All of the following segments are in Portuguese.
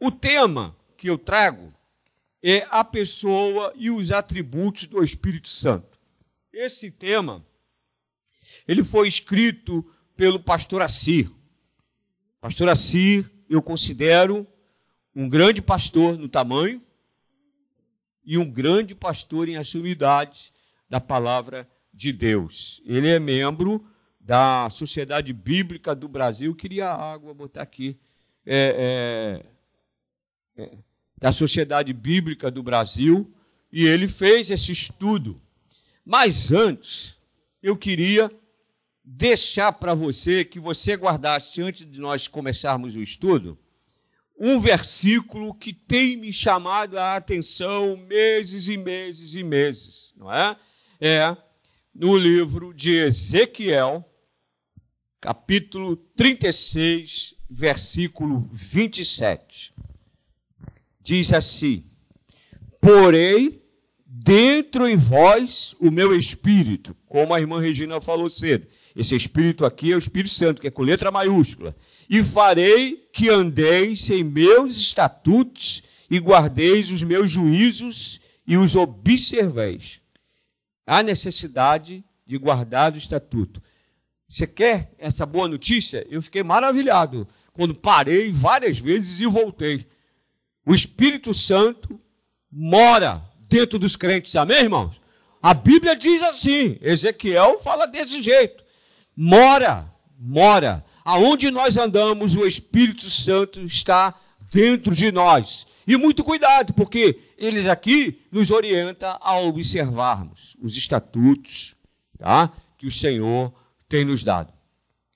O tema que eu trago é a pessoa e os atributos do Espírito Santo. Esse tema ele foi escrito pelo pastor Assir. Pastor Assir, eu considero um grande pastor no tamanho e um grande pastor em assumidades da palavra de Deus. Ele é membro da Sociedade Bíblica do Brasil. Queria água, botar aqui. É, é, da Sociedade Bíblica do Brasil. E ele fez esse estudo. Mas antes, eu queria deixar para você que você guardasse, antes de nós começarmos o estudo, um versículo que tem me chamado a atenção meses e meses e meses, não é? É no livro de Ezequiel, capítulo 36, versículo 27. Diz assim: Porém, dentro em vós o meu espírito, como a irmã Regina falou cedo. Esse espírito aqui é o Espírito Santo, que é com letra maiúscula. E farei que andeis em meus estatutos e guardeis os meus juízos e os observeis. Há necessidade de guardar o estatuto. Você quer essa boa notícia? Eu fiquei maravilhado quando parei várias vezes e voltei. O Espírito Santo mora dentro dos crentes, amém, irmãos? A Bíblia diz assim, Ezequiel fala desse jeito mora, mora. Aonde nós andamos, o Espírito Santo está dentro de nós. E muito cuidado, porque eles aqui nos orienta a observarmos os estatutos tá? que o Senhor tem nos dado.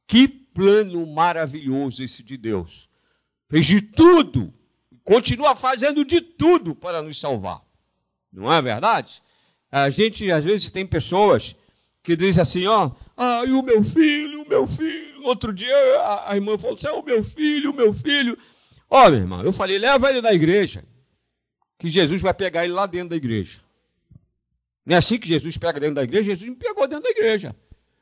Que plano maravilhoso esse de Deus. Fez de tudo, continua fazendo de tudo para nos salvar. Não é verdade? A gente, às vezes, tem pessoas que dizem assim: ó, ah, e o meu filho, o meu filho. Outro dia a, a irmã falou assim: é o meu filho, o meu filho. Ó, meu irmão, eu falei: leva ele na igreja, que Jesus vai pegar ele lá dentro da igreja. Não é assim que Jesus pega dentro da igreja? Jesus me pegou dentro da igreja.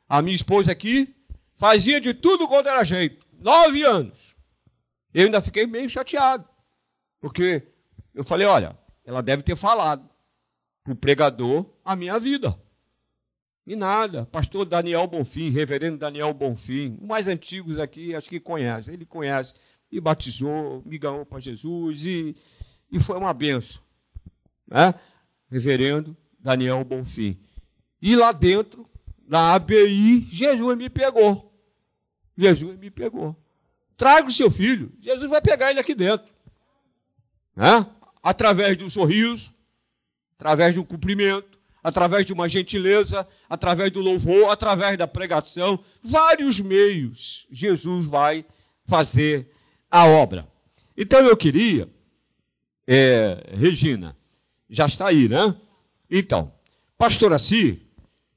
A minha esposa aqui fazia de tudo quanto era jeito. Nove anos. Eu ainda fiquei meio chateado. Porque eu falei: olha, ela deve ter falado para o pregador a minha vida. E nada. Pastor Daniel Bonfim, reverendo Daniel Bonfim, os mais antigos aqui, acho que conhece. Ele conhece. E batizou, me ganhou para Jesus e, e foi uma benção. Né? Reverendo Daniel Bonfim. E lá dentro, na ABI, Jesus me pegou. Jesus me pegou. Traga o seu filho. Jesus vai pegar ele aqui dentro. Né? Através do sorriso, através do cumprimento, através de uma gentileza, através do louvor, através da pregação, vários meios Jesus vai fazer a obra. Então eu queria, é, Regina, já está aí, né? Então, pastor Assi,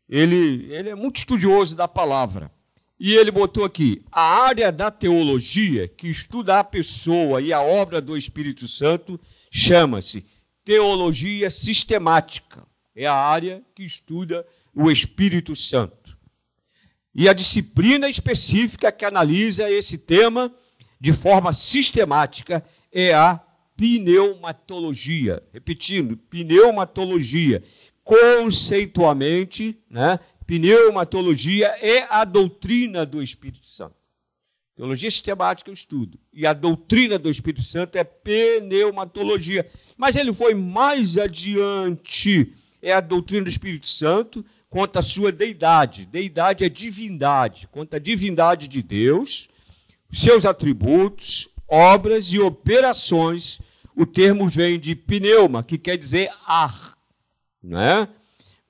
ele, ele é muito estudioso da palavra. E ele botou aqui: a área da teologia que estuda a pessoa e a obra do Espírito Santo chama-se teologia sistemática é a área que estuda o Espírito Santo. E a disciplina específica que analisa esse tema de forma sistemática é a pneumatologia. Repetindo, pneumatologia. Conceitualmente, né, pneumatologia é a doutrina do Espírito Santo. Teologia sistemática eu estudo. E a doutrina do Espírito Santo é pneumatologia. Mas ele foi mais adiante é a doutrina do Espírito Santo quanto à sua deidade. Deidade é divindade, quanto à divindade de Deus, seus atributos, obras e operações. O termo vem de pneuma, que quer dizer ar, não é?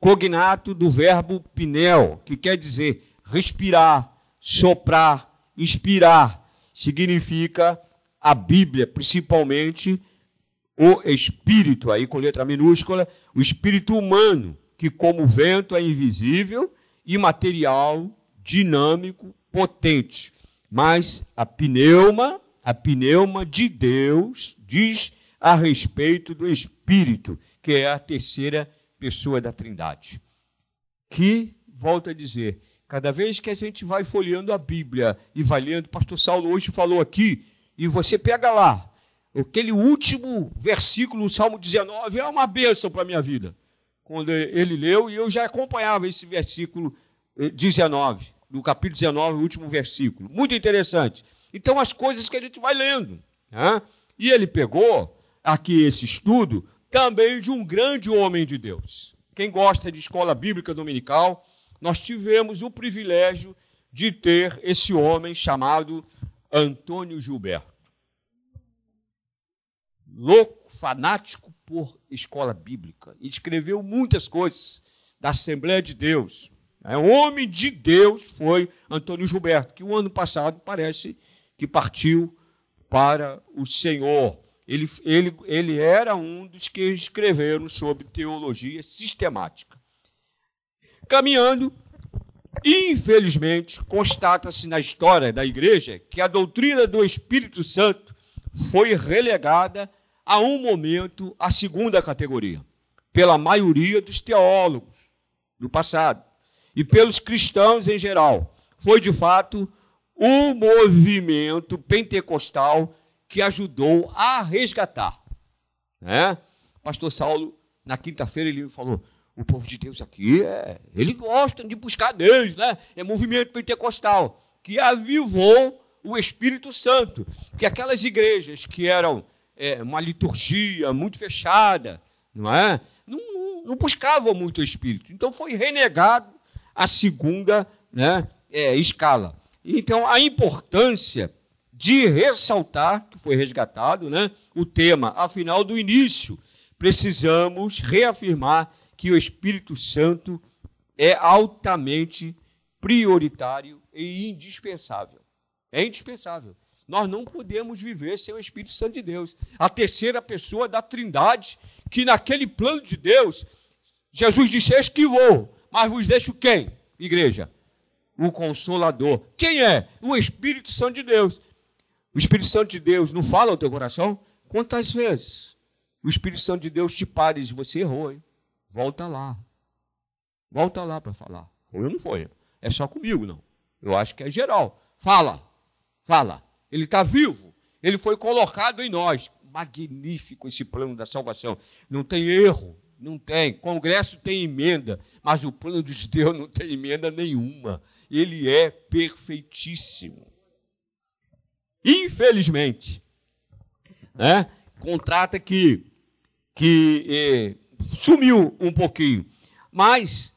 Cognato do verbo pneu, que quer dizer respirar, soprar, inspirar. Significa a Bíblia, principalmente o espírito, aí com letra minúscula, o espírito humano, que como vento é invisível, imaterial, dinâmico, potente. Mas a pneuma, a pneuma de Deus diz a respeito do espírito, que é a terceira pessoa da Trindade. Que, volto a dizer, cada vez que a gente vai folheando a Bíblia e vai lendo, pastor Saulo hoje falou aqui, e você pega lá, Aquele último versículo, o Salmo 19, é uma bênção para a minha vida. Quando ele leu, e eu já acompanhava esse versículo 19, eh, do capítulo 19, o último versículo. Muito interessante. Então, as coisas que a gente vai lendo. Né? E ele pegou aqui esse estudo também de um grande homem de Deus. Quem gosta de escola bíblica dominical, nós tivemos o privilégio de ter esse homem chamado Antônio Gilberto louco, fanático por escola bíblica. Escreveu muitas coisas da Assembleia de Deus. É, um homem de Deus foi Antônio Gilberto, que o ano passado parece que partiu para o Senhor. Ele, ele, ele era um dos que escreveram sobre teologia sistemática. Caminhando, infelizmente, constata-se na história da igreja que a doutrina do Espírito Santo foi relegada a um momento a segunda categoria, pela maioria dos teólogos do passado e pelos cristãos em geral. Foi de fato o movimento pentecostal que ajudou a resgatar. Né? Pastor Saulo, na quinta-feira, ele falou: o povo de Deus aqui, é, ele gosta de buscar Deus, né? é movimento pentecostal, que avivou o Espírito Santo. Que aquelas igrejas que eram é, uma liturgia muito fechada, não é? Não, não, não, buscavam muito o Espírito. Então foi renegado a segunda né, é, escala. Então a importância de ressaltar, foi resgatado, né, o tema, afinal do início, precisamos reafirmar que o Espírito Santo é altamente prioritário e indispensável. É indispensável. Nós não podemos viver sem o Espírito Santo de Deus. A terceira pessoa da Trindade, que naquele plano de Deus, Jesus disse: Esquivou, mas vos deixo quem? Igreja? O Consolador. Quem é? O Espírito Santo de Deus. O Espírito Santo de Deus não fala ao teu coração? Quantas vezes o Espírito Santo de Deus te para e diz: Você errou, hein? Volta lá. Volta lá para falar. Foi ou não foi? É só comigo, não. Eu acho que é geral. Fala, fala. Ele está vivo. Ele foi colocado em nós. Magnífico esse plano da salvação. Não tem erro, não tem. Congresso tem emenda, mas o plano de Deus não tem emenda nenhuma. Ele é perfeitíssimo. Infelizmente, né? Contrata que que eh, sumiu um pouquinho, mas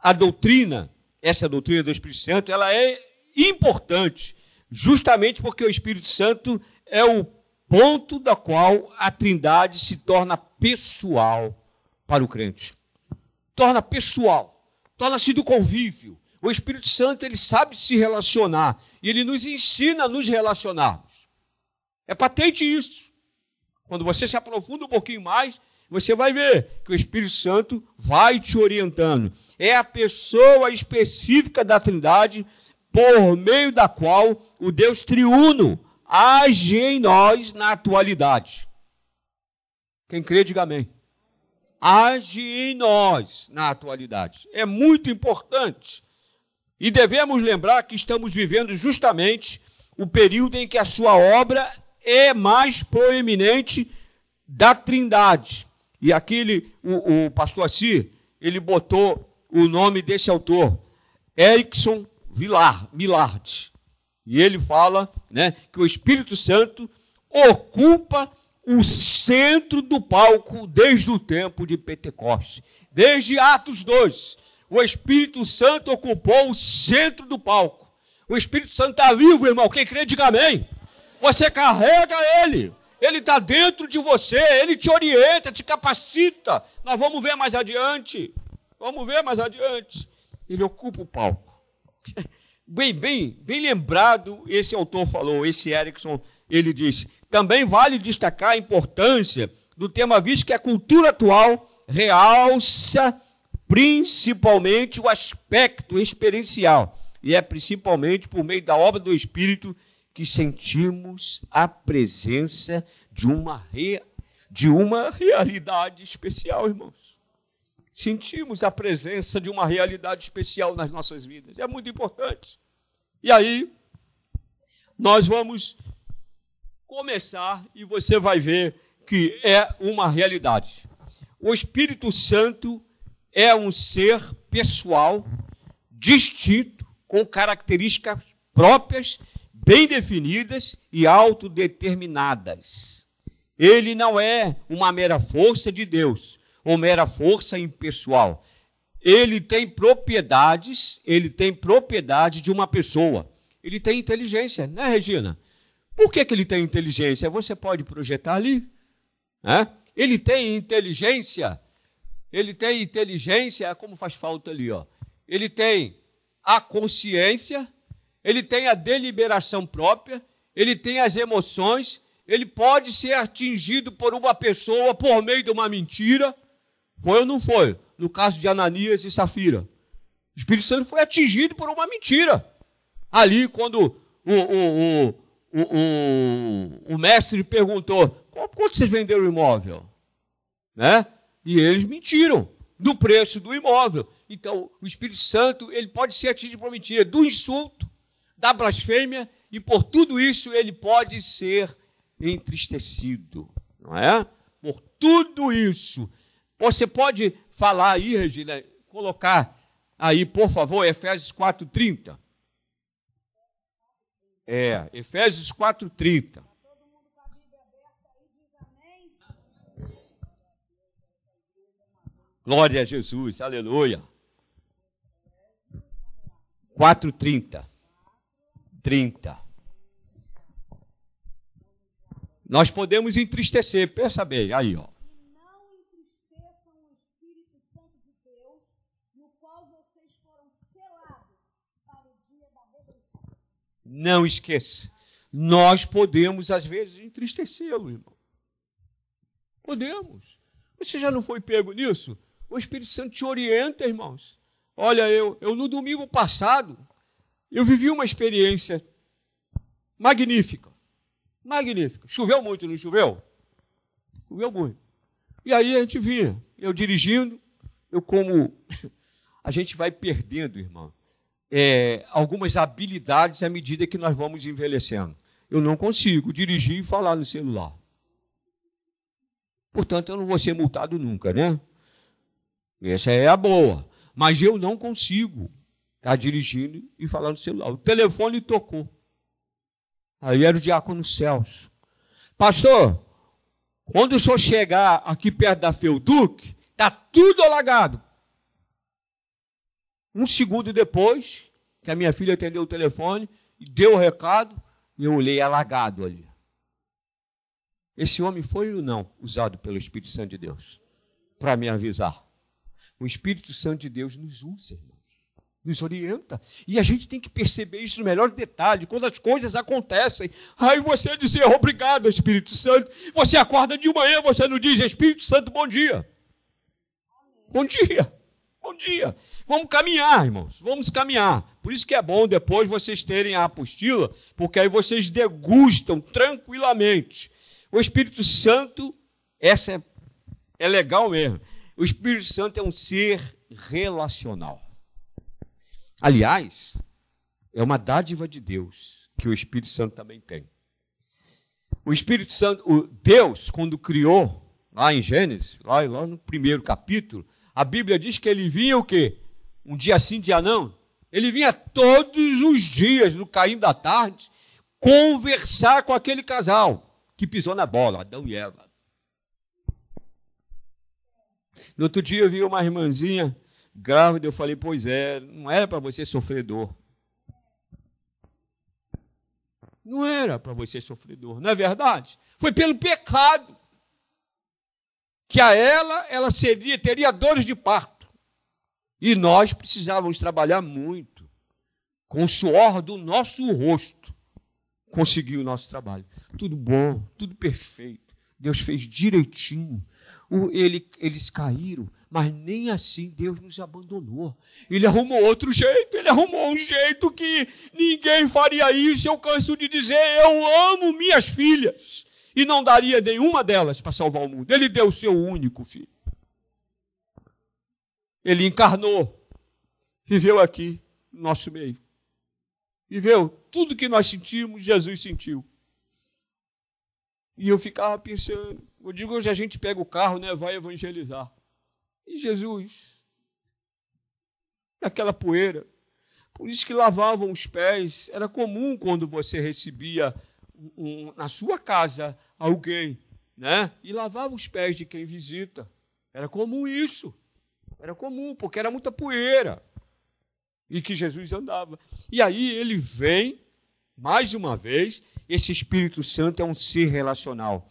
a doutrina, essa doutrina do Espírito Santo, ela é importante justamente porque o Espírito Santo é o ponto da qual a Trindade se torna pessoal para o crente. Torna pessoal, torna-se do convívio. O Espírito Santo ele sabe se relacionar e ele nos ensina a nos relacionarmos. É patente isso. Quando você se aprofunda um pouquinho mais, você vai ver que o Espírito Santo vai te orientando. É a pessoa específica da Trindade por meio da qual o Deus triuno age em nós na atualidade. Quem crê, diga amém. Age em nós na atualidade. É muito importante. E devemos lembrar que estamos vivendo justamente o período em que a sua obra é mais proeminente da Trindade. E aquele, o, o pastor Assi, ele botou o nome desse autor, Erickson Vilar, Milard. E ele fala né, que o Espírito Santo ocupa o centro do palco desde o tempo de Pentecostes. Desde Atos 2, o Espírito Santo ocupou o centro do palco. O Espírito Santo está vivo, irmão. Quem crê, diga amém. Você carrega ele. Ele está dentro de você, ele te orienta, te capacita. Nós vamos ver mais adiante. Vamos ver mais adiante. Ele ocupa o palco. Bem, bem, bem lembrado, esse autor falou, esse Erickson, ele disse: também vale destacar a importância do tema visto que a cultura atual realça principalmente o aspecto experiencial. E é principalmente por meio da obra do Espírito que sentimos a presença de uma, de uma realidade especial, irmãos sentimos a presença de uma realidade especial nas nossas vidas. É muito importante. E aí, nós vamos começar e você vai ver que é uma realidade. O Espírito Santo é um ser pessoal, distinto, com características próprias, bem definidas e autodeterminadas. Ele não é uma mera força de Deus, ou mera força impessoal. Ele tem propriedades, ele tem propriedade de uma pessoa. Ele tem inteligência, né, Regina? Por que, que ele tem inteligência? Você pode projetar ali. Né? Ele tem inteligência. Ele tem inteligência, como faz falta ali, ó. Ele tem a consciência, ele tem a deliberação própria, ele tem as emoções, ele pode ser atingido por uma pessoa por meio de uma mentira. Foi ou não foi? No caso de Ananias e Safira. O Espírito Santo foi atingido por uma mentira. Ali, quando o, o, o, o, o, o mestre perguntou: quanto vocês venderam o imóvel? Né? E eles mentiram do preço do imóvel. Então, o Espírito Santo ele pode ser atingido por mentira, do insulto, da blasfêmia, e por tudo isso ele pode ser entristecido, não é? Por tudo isso. Você pode falar aí, Regina, colocar aí, por favor, Efésios 4:30. É, Efésios 4,30. Glória a Jesus, aleluia. 4,30. 30. Nós podemos entristecer, pensa bem, aí, ó. Não esqueça. Nós podemos, às vezes, entristecê-lo, irmão. Podemos. Você já não foi pego nisso? O Espírito Santo te orienta, irmãos. Olha, eu, eu no domingo passado, eu vivi uma experiência magnífica. Magnífica. Choveu muito, não choveu? Choveu muito. E aí a gente vinha, eu dirigindo, eu como. A gente vai perdendo, irmão é, algumas habilidades à medida que nós vamos envelhecendo. Eu não consigo dirigir e falar no celular. Portanto, eu não vou ser multado nunca, né? Essa é a boa. Mas eu não consigo estar dirigindo e falar no celular. O telefone tocou. Aí era o diácono Celso. Pastor, quando o senhor chegar aqui perto da Feuduc, está tudo alagado. Um segundo depois, que a minha filha atendeu o telefone deu o recado, e eu olhei alagado ali. Esse homem foi ou não usado pelo Espírito Santo de Deus para me avisar? O Espírito Santo de Deus nos usa, irmãos, nos orienta. E a gente tem que perceber isso no melhor detalhe, quando as coisas acontecem. Aí você dizer obrigado, Espírito Santo. Você acorda de manhã, você não diz Espírito Santo, bom dia. Bom dia. Bom dia. Vamos caminhar, irmãos. Vamos caminhar. Por isso que é bom depois vocês terem a apostila, porque aí vocês degustam tranquilamente. O Espírito Santo, essa é, é legal mesmo. O Espírito Santo é um ser relacional. Aliás, é uma dádiva de Deus que o Espírito Santo também tem. O Espírito Santo, o Deus, quando criou, lá em Gênesis, lá, lá no primeiro capítulo, a Bíblia diz que ele vinha o quê? Um dia sim, dia não. Ele vinha todos os dias, no cair da tarde, conversar com aquele casal que pisou na bola, Adão e Eva. No outro dia eu vi uma irmãzinha grávida, eu falei, pois é, não era para você sofredor. Não era para você sofredor, não é verdade? Foi pelo pecado que a ela ela seria, teria dores de parto. E nós precisávamos trabalhar muito, com o suor do nosso rosto, conseguir o nosso trabalho. Tudo bom, tudo perfeito. Deus fez direitinho. Ele, eles caíram, mas nem assim Deus nos abandonou. Ele arrumou outro jeito, ele arrumou um jeito que ninguém faria isso. Eu canso de dizer: eu amo minhas filhas e não daria nenhuma delas para salvar o mundo. Ele deu o seu único filho. Ele encarnou, viveu aqui, no nosso meio. Viveu tudo que nós sentimos, Jesus sentiu. E eu ficava pensando, eu digo, hoje a gente pega o carro, né, vai evangelizar. E Jesus, aquela poeira, por isso que lavavam os pés, era comum quando você recebia um, na sua casa alguém, né? E lavava os pés de quem visita. Era comum isso. Era comum, porque era muita poeira. E que Jesus andava. E aí ele vem, mais uma vez, esse Espírito Santo é um ser relacional.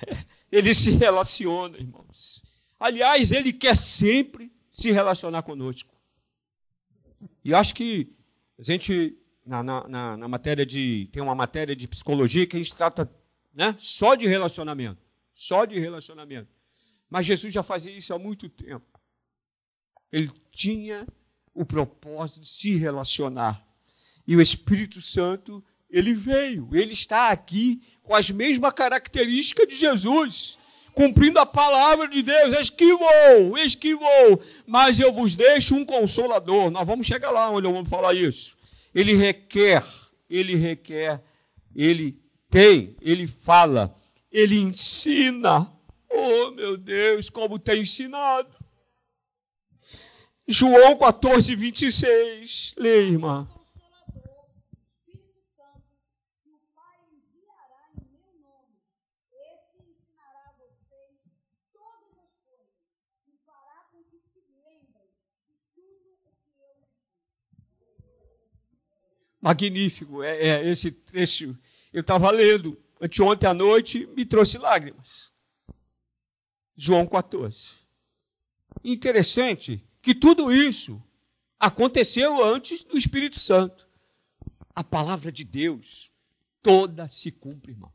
Ele se relaciona, irmãos. Aliás, ele quer sempre se relacionar conosco. E acho que a gente, na, na, na, matéria de. Tem uma matéria de psicologia que a gente trata né, só de relacionamento. Só de relacionamento. Mas Jesus já fazia isso há muito tempo. Ele tinha o propósito de se relacionar. E o Espírito Santo, ele veio, ele está aqui com as mesmas características de Jesus, cumprindo a palavra de Deus. Eis que vou, eis que vou, mas eu vos deixo um consolador. Nós vamos chegar lá onde eu vou falar isso. Ele requer, ele requer, ele tem, ele fala, ele ensina. Oh, meu Deus, como tem ensinado. João 14, 26. Leia, irmã. Magnífico. É, é esse trecho. Eu estava lendo anteontem à noite, me trouxe lágrimas. João 14. Interessante que tudo isso aconteceu antes do Espírito Santo. A palavra de Deus toda se cumpre, irmão.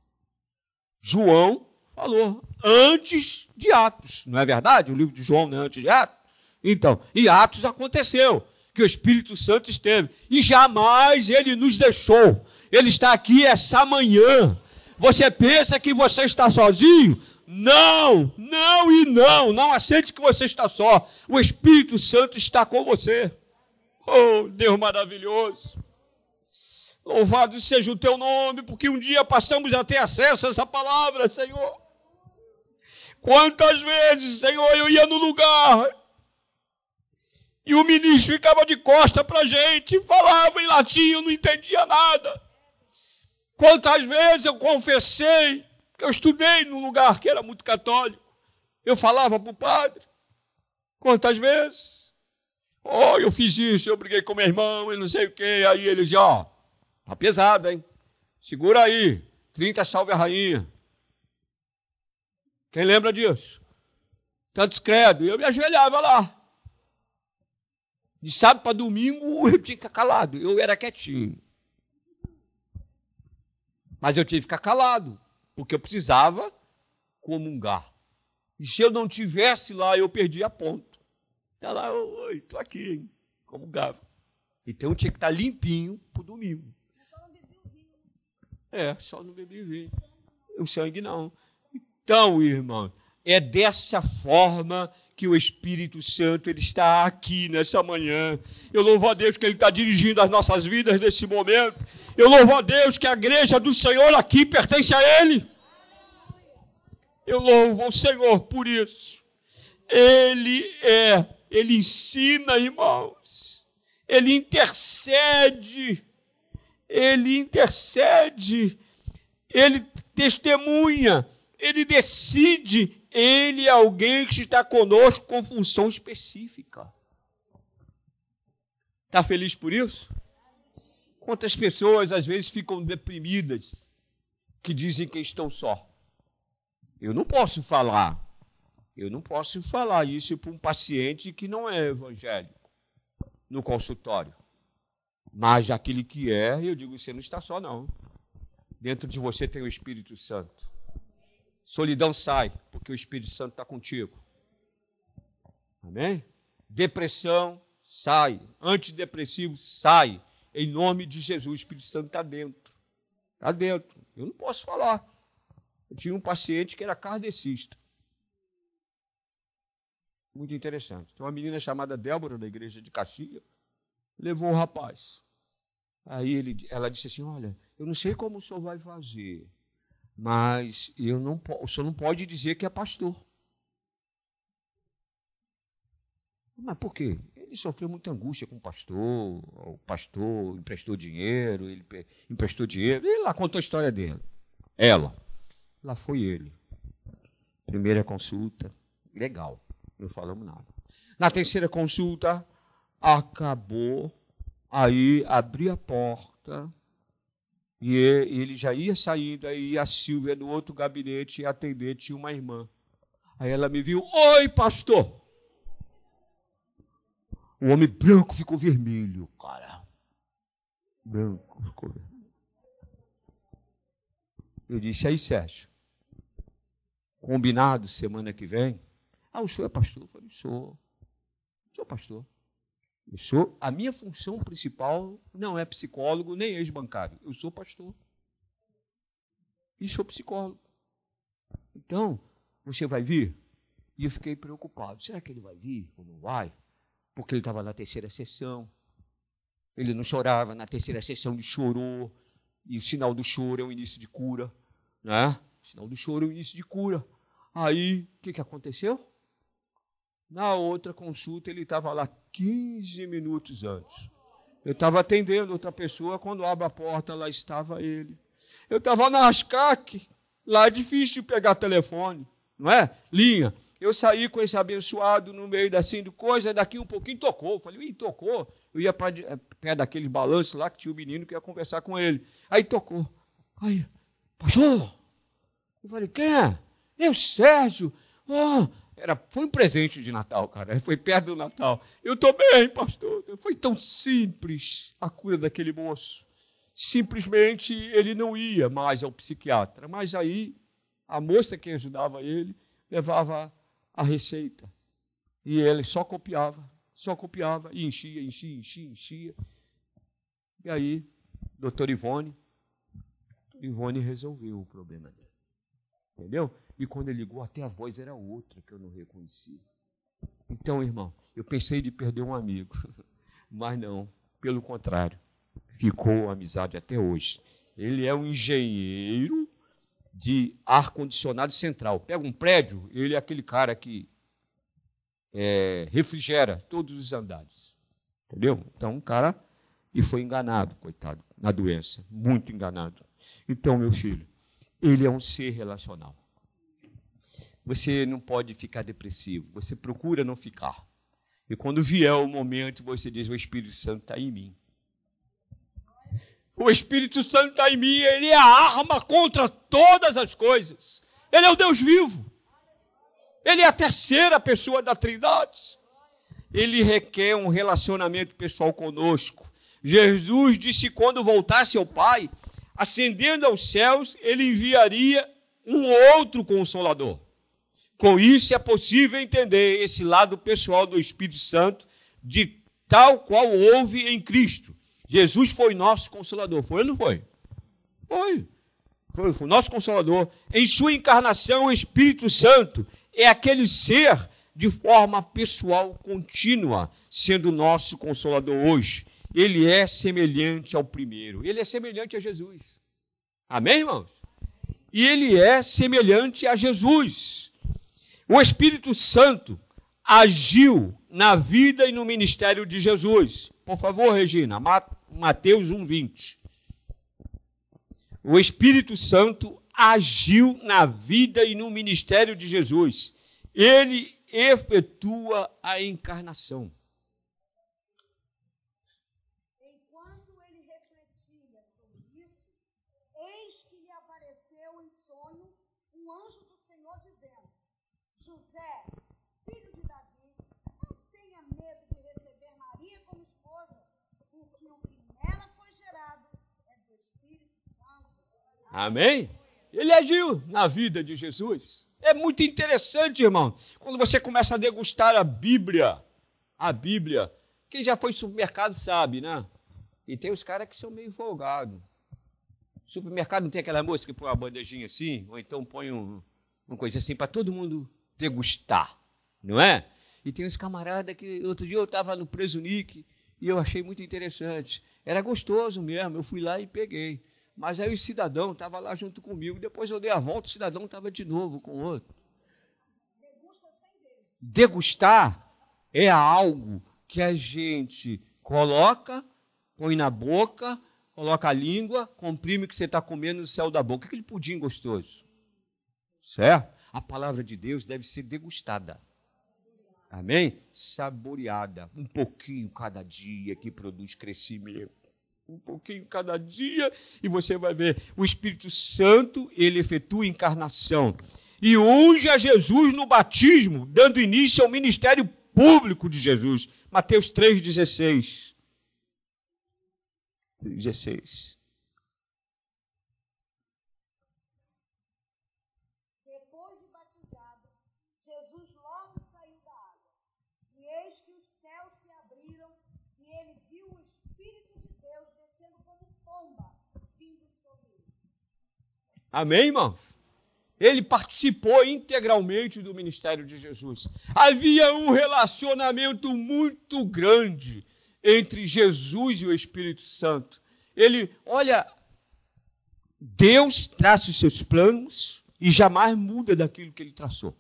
João falou antes de Atos, não é verdade? O livro de João não é antes de Atos. Então, e Atos aconteceu que o Espírito Santo esteve e jamais ele nos deixou. Ele está aqui essa manhã. Você pensa que você está sozinho? Não, não e não. Não aceite que você está só. O Espírito Santo está com você. Oh, Deus maravilhoso. Louvado seja o teu nome, porque um dia passamos a ter acesso a essa palavra, Senhor. Quantas vezes, Senhor, eu ia no lugar e o ministro ficava de costa para a gente, falava em latim, eu não entendia nada. Quantas vezes eu confessei que eu estudei num lugar que era muito católico, eu falava para o padre. Quantas vezes? Oh, eu fiz isso, eu briguei com meu irmão e não sei o quê. Aí ele dizia, ó, oh, tá pesado, hein? Segura aí, 30 salve a rainha. Quem lembra disso? Tantos credo. E eu me ajoelhava lá. De sábado para domingo eu tinha que ficar calado. Eu era quietinho. Mas eu tive que ficar calado, porque eu precisava comungar. E se eu não tivesse lá, eu perdia ponto. Está lá, oi, estou aqui, hein? comungava. Então eu tinha que estar limpinho para o domingo. É, só não bebi vinho. O sangue não. Então, irmão, é dessa forma que o Espírito Santo ele está aqui nessa manhã. Eu louvo a Deus que Ele está dirigindo as nossas vidas nesse momento. Eu louvo a Deus que a igreja do Senhor aqui pertence a Ele. Eu louvo o Senhor por isso. Ele é, Ele ensina, irmãos. Ele intercede. Ele intercede. Ele testemunha. Ele decide ele é alguém que está conosco com função específica. Está feliz por isso? Quantas pessoas às vezes ficam deprimidas, que dizem que estão só? Eu não posso falar, eu não posso falar isso para um paciente que não é evangélico no consultório. Mas aquele que é, eu digo, você não está só, não. Dentro de você tem o Espírito Santo. Solidão sai, porque o Espírito Santo está contigo. Amém? Depressão sai. Antidepressivo sai. Em nome de Jesus, o Espírito Santo está dentro. Está dentro. Eu não posso falar. Eu tinha um paciente que era kardecista. Muito interessante. Tem uma menina chamada Débora, da igreja de Caxias, levou o rapaz. Aí ele, ela disse assim: Olha, eu não sei como o senhor vai fazer, mas eu não, o senhor não pode dizer que é pastor. Mas por quê? Ele sofreu muita angústia com o pastor, o pastor emprestou dinheiro, ele emprestou dinheiro, ele lá contou a história dele. Ela. Lá foi ele. Primeira consulta, legal, não falamos nada. Na terceira consulta, acabou, aí abri a porta, e ele já ia saindo, aí a Silvia, no outro gabinete, ia atender, tinha uma irmã. Aí ela me viu, oi, pastor. O homem branco ficou vermelho, cara. Branco ficou vermelho. Eu disse, aí, Sérgio, combinado semana que vem? Ah, o senhor é pastor? Eu falei, sou. Sou pastor. Eu sou, a minha função principal não é psicólogo nem ex-bancário. Eu sou pastor. E sou psicólogo. Então, você vai vir? E eu fiquei preocupado. Será que ele vai vir ou não vai? Porque ele estava na terceira sessão. Ele não chorava. Na terceira sessão ele chorou. E o sinal do choro é o início de cura. Né? O sinal do choro é o início de cura. Aí, o que, que aconteceu? Na outra consulta, ele estava lá 15 minutos antes. Eu estava atendendo outra pessoa, quando abre a porta, lá estava ele. Eu estava na Ascac, lá é difícil pegar telefone, não é? Linha. Eu saí com esse abençoado no meio assim de coisa, daqui um pouquinho tocou. Falei, ih, tocou. Eu ia para eh, perto daquele balanço lá que tinha o menino que ia conversar com ele. Aí tocou. Aí, pastor, eu falei, quem é? Eu, Sérgio. Oh, era, foi um presente de Natal, cara. Foi perto do Natal. Eu estou bem, pastor. Foi tão simples a cura daquele moço. Simplesmente ele não ia mais ao psiquiatra. Mas aí a moça que ajudava ele levava a receita. E ele só copiava, só copiava, e enchia, enchia, enchia, enchia. E aí, doutor Ivone, Ivone resolveu o problema dele. Entendeu? E quando ele ligou, até a voz era outra que eu não reconhecia. Então, irmão, eu pensei de perder um amigo, mas não, pelo contrário, ficou a amizade até hoje. Ele é um engenheiro de ar-condicionado central. Pega um prédio, ele é aquele cara que é, refrigera todos os andares. Entendeu? Então, um cara. E foi enganado, coitado, na doença. Muito enganado. Então, meu filho, ele é um ser relacional. Você não pode ficar depressivo. Você procura não ficar. E quando vier o momento, você diz: O Espírito Santo está em mim. O Espírito Santo está em mim, ele é a arma contra todas as coisas. Ele é o Deus vivo. Ele é a terceira pessoa da Trindade. Ele requer um relacionamento pessoal conosco. Jesus disse: quando voltasse ao Pai, ascendendo aos céus, ele enviaria um outro consolador. Com isso é possível entender esse lado pessoal do Espírito Santo, de tal qual houve em Cristo. Jesus foi nosso consolador. Foi ou não foi? Foi. Foi, foi nosso consolador. Em sua encarnação, o Espírito Santo é aquele ser de forma pessoal contínua, sendo nosso consolador hoje. Ele é semelhante ao primeiro. Ele é semelhante a Jesus. Amém, irmãos? E ele é semelhante a Jesus. O Espírito Santo agiu na vida e no ministério de Jesus. Por favor, Regina, Mateus 1:20. O Espírito Santo agiu na vida e no ministério de Jesus. Ele efetua a encarnação. Amém? ele agiu na vida de Jesus. É muito interessante, irmão, quando você começa a degustar a Bíblia. A Bíblia. Quem já foi supermercado sabe, né? E tem os caras que são meio folgados. Supermercado não tem aquela moça que põe uma bandejinha assim, ou então põe um, uma coisa assim para todo mundo degustar, não é? E tem uns camaradas que outro dia eu estava no Presunique e eu achei muito interessante. Era gostoso mesmo, eu fui lá e peguei. Mas aí o cidadão estava lá junto comigo. Depois eu dei a volta, o cidadão estava de novo com outro. Degustar é algo que a gente coloca, põe na boca, coloca a língua, comprime o que você está comendo no céu da boca. Aquele pudim gostoso. Certo? A palavra de Deus deve ser degustada. Amém? Saboreada. Um pouquinho cada dia que produz crescimento um pouquinho cada dia, e você vai ver o Espírito Santo, ele efetua encarnação. E unge a Jesus no batismo, dando início ao ministério público de Jesus. Mateus 3,16. 16. Amém, irmão? Ele participou integralmente do ministério de Jesus. Havia um relacionamento muito grande entre Jesus e o Espírito Santo. Ele, olha, Deus traça os seus planos e jamais muda daquilo que ele traçou.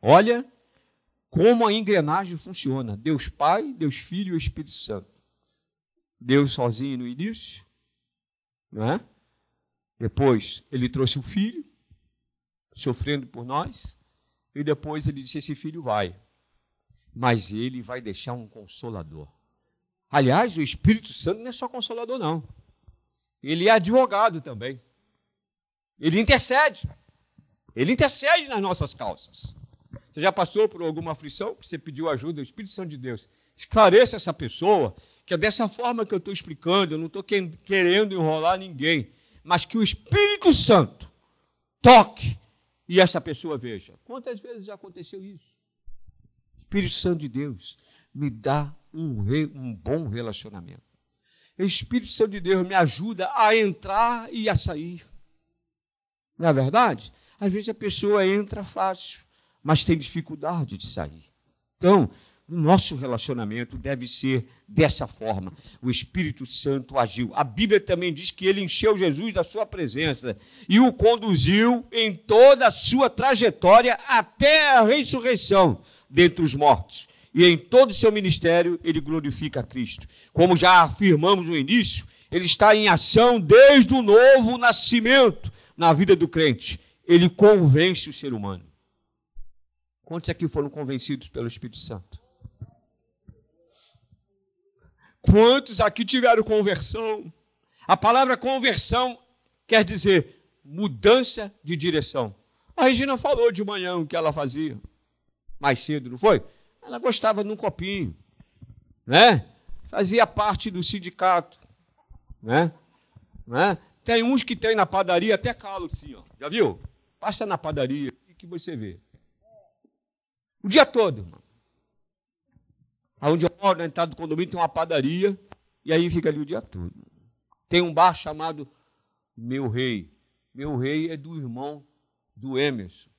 Olha como a engrenagem funciona: Deus Pai, Deus Filho e o Espírito Santo. Deus sozinho no início, não é? Depois ele trouxe o filho, sofrendo por nós, e depois ele disse: Esse filho vai, mas ele vai deixar um consolador. Aliás, o Espírito Santo não é só consolador, não. Ele é advogado também. Ele intercede. Ele intercede nas nossas causas. Você já passou por alguma aflição você pediu ajuda ao Espírito Santo de Deus? Esclareça essa pessoa, que é dessa forma que eu estou explicando, eu não estou querendo enrolar ninguém mas que o Espírito Santo toque e essa pessoa veja. Quantas vezes já aconteceu isso? Espírito Santo de Deus me dá um, um bom relacionamento. O Espírito Santo de Deus me ajuda a entrar e a sair. Não é verdade? Às vezes a pessoa entra fácil, mas tem dificuldade de sair. Então, o nosso relacionamento deve ser dessa forma. O Espírito Santo agiu. A Bíblia também diz que ele encheu Jesus da sua presença e o conduziu em toda a sua trajetória até a ressurreição dentre os mortos. E em todo o seu ministério ele glorifica a Cristo. Como já afirmamos no início, ele está em ação desde o novo nascimento na vida do crente. Ele convence o ser humano. Quantos aqui foram convencidos pelo Espírito Santo? Quantos aqui tiveram conversão? A palavra conversão quer dizer mudança de direção. A Regina falou de manhã o que ela fazia. Mais cedo, não foi? Ela gostava de um copinho, né? Fazia parte do sindicato, né? né? Tem uns que tem na padaria até calo assim, ó. Já viu? Passa na padaria e que você vê. O dia todo, irmão. Onde eu moro, na entrada do condomínio, tem uma padaria, e aí fica ali o dia todo. Tem um bar chamado Meu Rei. Meu Rei é do irmão do Emerson.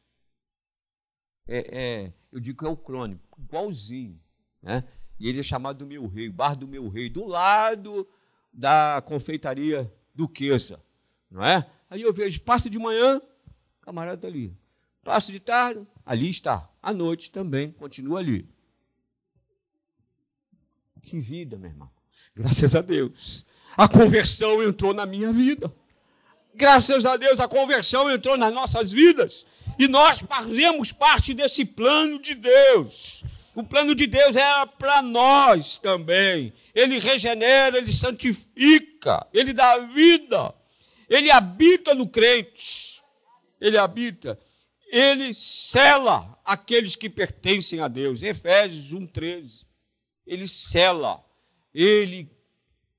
É, é, eu digo que é o crônico, igualzinho. Né? E ele é chamado Meu Rei, bar do Meu Rei, do lado da confeitaria Duquesa. Não é? Aí eu vejo, passa de manhã, camarada ali. Passa de tarde, ali está. À noite também, continua ali. Que vida, meu irmão. Graças a Deus. A conversão entrou na minha vida. Graças a Deus, a conversão entrou nas nossas vidas. E nós fazemos parte desse plano de Deus. O plano de Deus é para nós também. Ele regenera, ele santifica, ele dá vida. Ele habita no crente. Ele habita. Ele cela aqueles que pertencem a Deus. Efésios 1,13 ele cela, ele,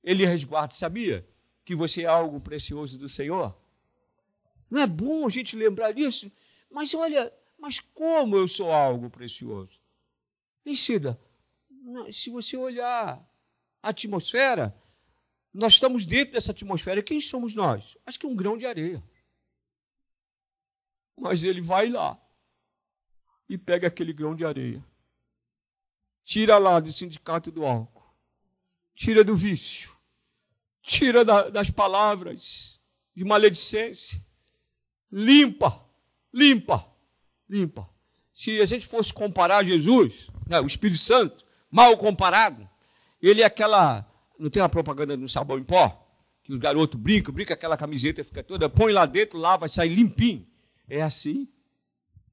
ele resguarda. Sabia que você é algo precioso do Senhor? Não é bom a gente lembrar disso? Mas olha, mas como eu sou algo precioso? Vencida, se você olhar a atmosfera, nós estamos dentro dessa atmosfera. Quem somos nós? Acho que um grão de areia. Mas ele vai lá e pega aquele grão de areia. Tira lá do sindicato do álcool. Tira do vício. Tira da, das palavras de maledicência. Limpa, limpa, limpa. Se a gente fosse comparar Jesus, né, o Espírito Santo, mal comparado, ele é aquela. Não tem uma propaganda no sabão em pó? Que o garoto brinca, brinca aquela camiseta, fica toda, põe lá dentro, lava, sai limpinho. É assim.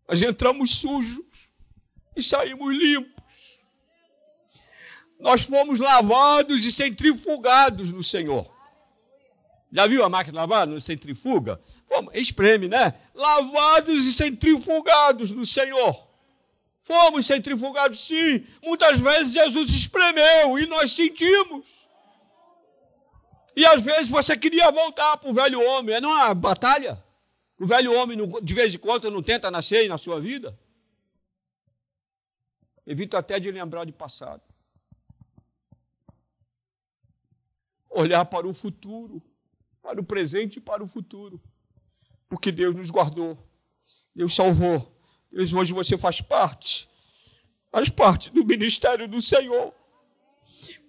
Nós entramos sujos e saímos limpos. Nós fomos lavados e centrifugados no Senhor. Já viu a máquina lavada no centrifuga? Como? Espreme, né? Lavados e centrifugados no Senhor. Fomos centrifugados, sim. Muitas vezes Jesus espremeu e nós sentimos. E às vezes você queria voltar para o velho homem. É uma batalha. O velho homem, de vez em quando, não tenta nascer na sua vida. Evito até de lembrar de passado. Olhar para o futuro, para o presente e para o futuro. Porque Deus nos guardou, Deus salvou. Deus, hoje você faz parte, faz parte do ministério do Senhor.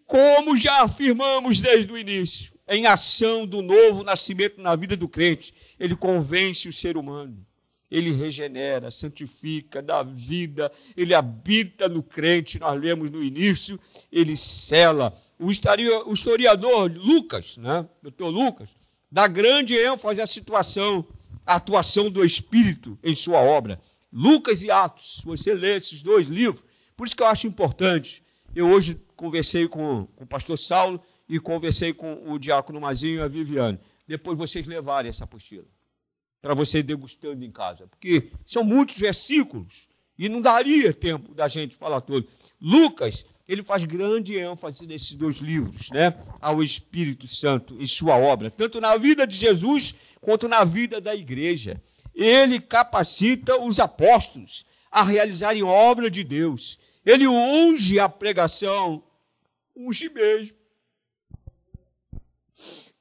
Como já afirmamos desde o início, em ação do novo nascimento na vida do crente, ele convence o ser humano. Ele regenera, santifica, dá vida, ele habita no crente, nós lemos no início, ele cela. O historiador Lucas, né, doutor Lucas, dá grande ênfase à situação, à atuação do Espírito em sua obra. Lucas e Atos, se você lê esses dois livros, por isso que eu acho importante. Eu hoje conversei com, com o pastor Saulo e conversei com o diácono Mazinho e a Viviane. Depois vocês levarem essa apostila para você degustando em casa, porque são muitos versículos e não daria tempo da gente falar todo. Lucas, ele faz grande ênfase nesses dois livros, né, ao Espírito Santo em sua obra, tanto na vida de Jesus quanto na vida da igreja. Ele capacita os apóstolos a realizarem obra de Deus. Ele unge a pregação, unge mesmo.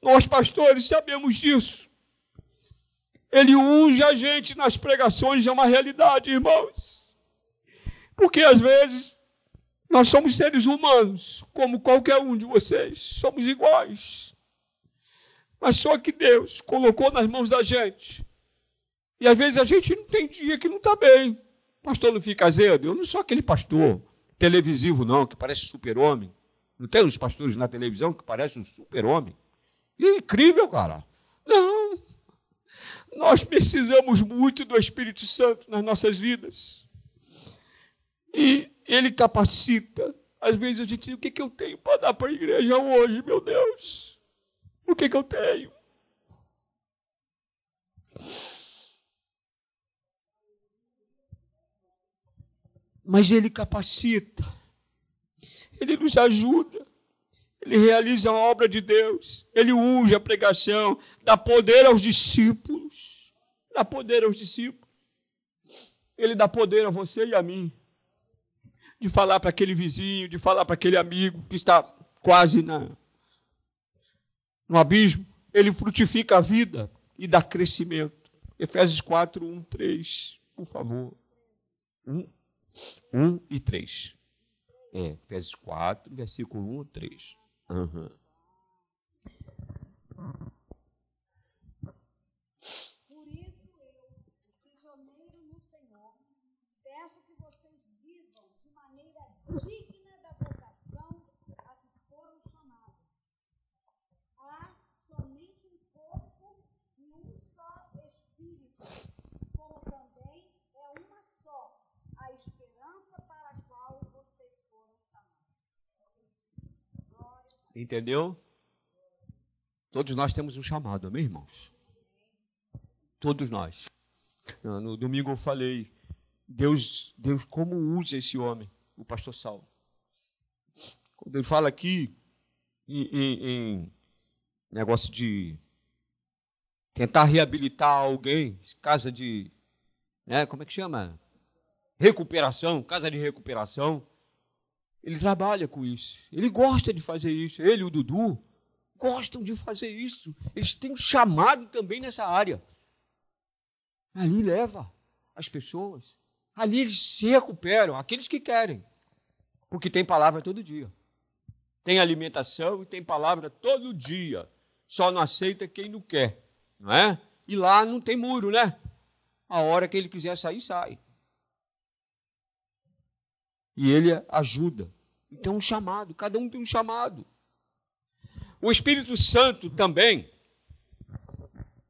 Nós, pastores, sabemos disso. Ele unge a gente nas pregações, é uma realidade, irmãos. Porque às vezes nós somos seres humanos, como qualquer um de vocês, somos iguais. Mas só que Deus colocou nas mãos da gente. E às vezes a gente não tem dia que não está bem. Pastor não fica azedo. Eu não sou aquele pastor televisivo, não, que parece super-homem. Não tem uns pastores na televisão que parecem um super-homem. É incrível, cara. Não. Nós precisamos muito do Espírito Santo nas nossas vidas. E ele capacita. Às vezes a gente diz: o que, que eu tenho para dar para a igreja hoje, meu Deus? O que, que eu tenho? Mas ele capacita, ele nos ajuda. Ele realiza a obra de Deus. Ele unge a pregação, dá poder aos discípulos. Dá poder aos discípulos. Ele dá poder a você e a mim. De falar para aquele vizinho, de falar para aquele amigo que está quase na, no abismo. Ele frutifica a vida e dá crescimento. Efésios 4, 1, 3, por favor. 1, 1 e 3. É, Efésios 4, versículo 1 e 3. Uhum. Por isso eu, prisioneiro no Senhor, peço que vocês vivam de maneira digna da vocação a que foram chamados. Há somente um corpo e um só Espírito, como também é uma só a esperança para a qual vocês foram chamados. Glória Entendeu? Todos nós temos um chamado, amém, irmãos? Todos nós. No domingo eu falei, Deus, Deus como usa esse homem, o pastor Saulo. Quando ele fala aqui em, em, negócio de tentar reabilitar alguém, casa de, né, como é que chama? Recuperação, casa de recuperação. Ele trabalha com isso. Ele gosta de fazer isso. Ele e o Dudu gostam de fazer isso. Eles têm um chamado também nessa área. Ali leva as pessoas. Ali eles se recuperam, aqueles que querem. Porque tem palavra todo dia. Tem alimentação e tem palavra todo dia. Só não aceita quem não quer, não é? E lá não tem muro, né? A hora que ele quiser sair, sai. E ele ajuda. Então, um chamado, cada um tem um chamado. O Espírito Santo também,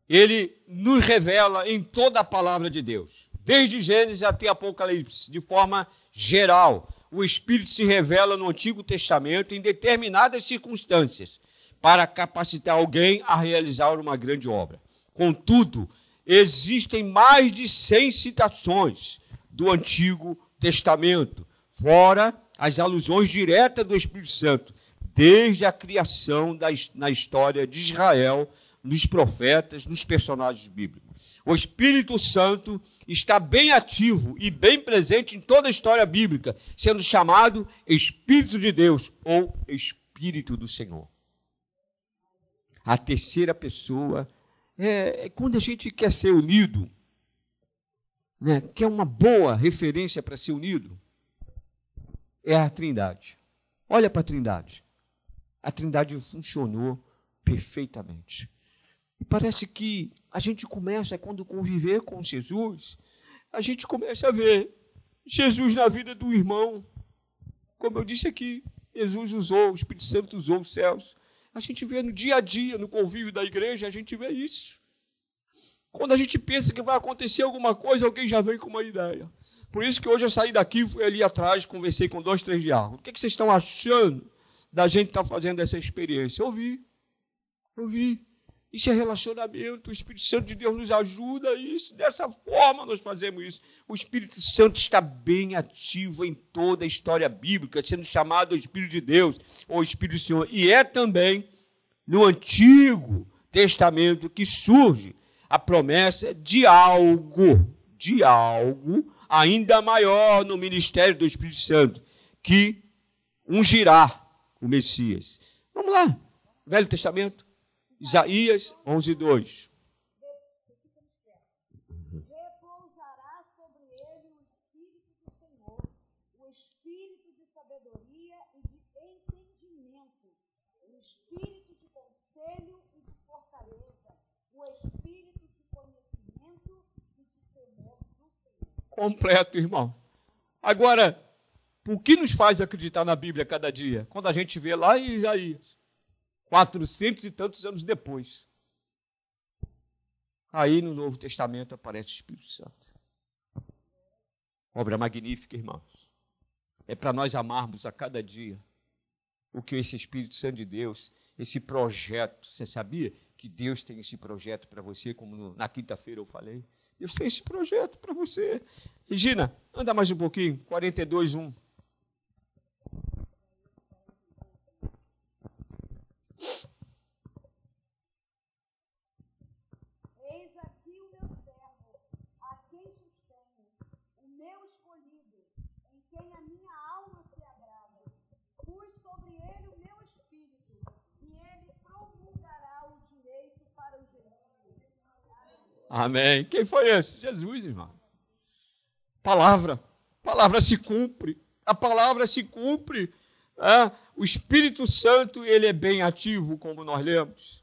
ele nos revela em toda a palavra de Deus, desde Gênesis até Apocalipse, de forma geral. O Espírito se revela no Antigo Testamento em determinadas circunstâncias para capacitar alguém a realizar uma grande obra. Contudo, existem mais de 100 citações do Antigo Testamento, fora as alusões diretas do Espírito Santo, desde a criação da, na história de Israel, nos profetas, nos personagens bíblicos. O Espírito Santo está bem ativo e bem presente em toda a história bíblica, sendo chamado Espírito de Deus ou Espírito do Senhor. A terceira pessoa é, é quando a gente quer ser unido, né, quer uma boa referência para ser unido, é a Trindade. Olha para a Trindade a Trindade funcionou perfeitamente. E parece que a gente começa, quando conviver com Jesus, a gente começa a ver Jesus na vida do irmão. Como eu disse aqui, Jesus usou, o Espírito Santo usou os céus. A gente vê no dia a dia, no convívio da igreja, a gente vê isso. Quando a gente pensa que vai acontecer alguma coisa, alguém já vem com uma ideia. Por isso que hoje eu saí daqui, fui ali atrás, conversei com dois, três diálogos. O que, é que vocês estão achando da gente estar tá fazendo essa experiência. Ouvi, ouvi. Isso é relacionamento. O Espírito Santo de Deus nos ajuda isso. Dessa forma nós fazemos isso. O Espírito Santo está bem ativo em toda a história bíblica, sendo chamado Espírito de Deus ou Espírito do Senhor. E é também no Antigo Testamento que surge a promessa de algo, de algo ainda maior no ministério do Espírito Santo, que ungirá o Messias. Vamos lá. Velho Testamento, Isaías 11, 2. Repousará sobre ele o Espírito do Senhor, o Espírito de sabedoria e de entendimento, o Espírito de conselho e de fortaleza, o Espírito de conhecimento e de temor do Senhor. Completo, irmão. Agora, o que nos faz acreditar na Bíblia cada dia? Quando a gente vê lá em Isaías, quatrocentos e tantos anos depois. Aí no Novo Testamento aparece o Espírito Santo. Obra magnífica, irmãos. É para nós amarmos a cada dia o que esse Espírito Santo de Deus, esse projeto, você sabia que Deus tem esse projeto para você, como na quinta-feira eu falei? Deus tem esse projeto para você. Regina, anda mais um pouquinho, 42, 1. Eis aqui o meu servo, a quem sustenho, o meu escolhido, em quem a minha alma se agrada. Pus sobre ele o meu espírito, e ele promulgará o direito para os gentios. Amém. Quem foi esse? Jesus, irmão. Palavra. Palavra se cumpre. A palavra se cumpre. É, o Espírito Santo, ele é bem ativo, como nós lemos.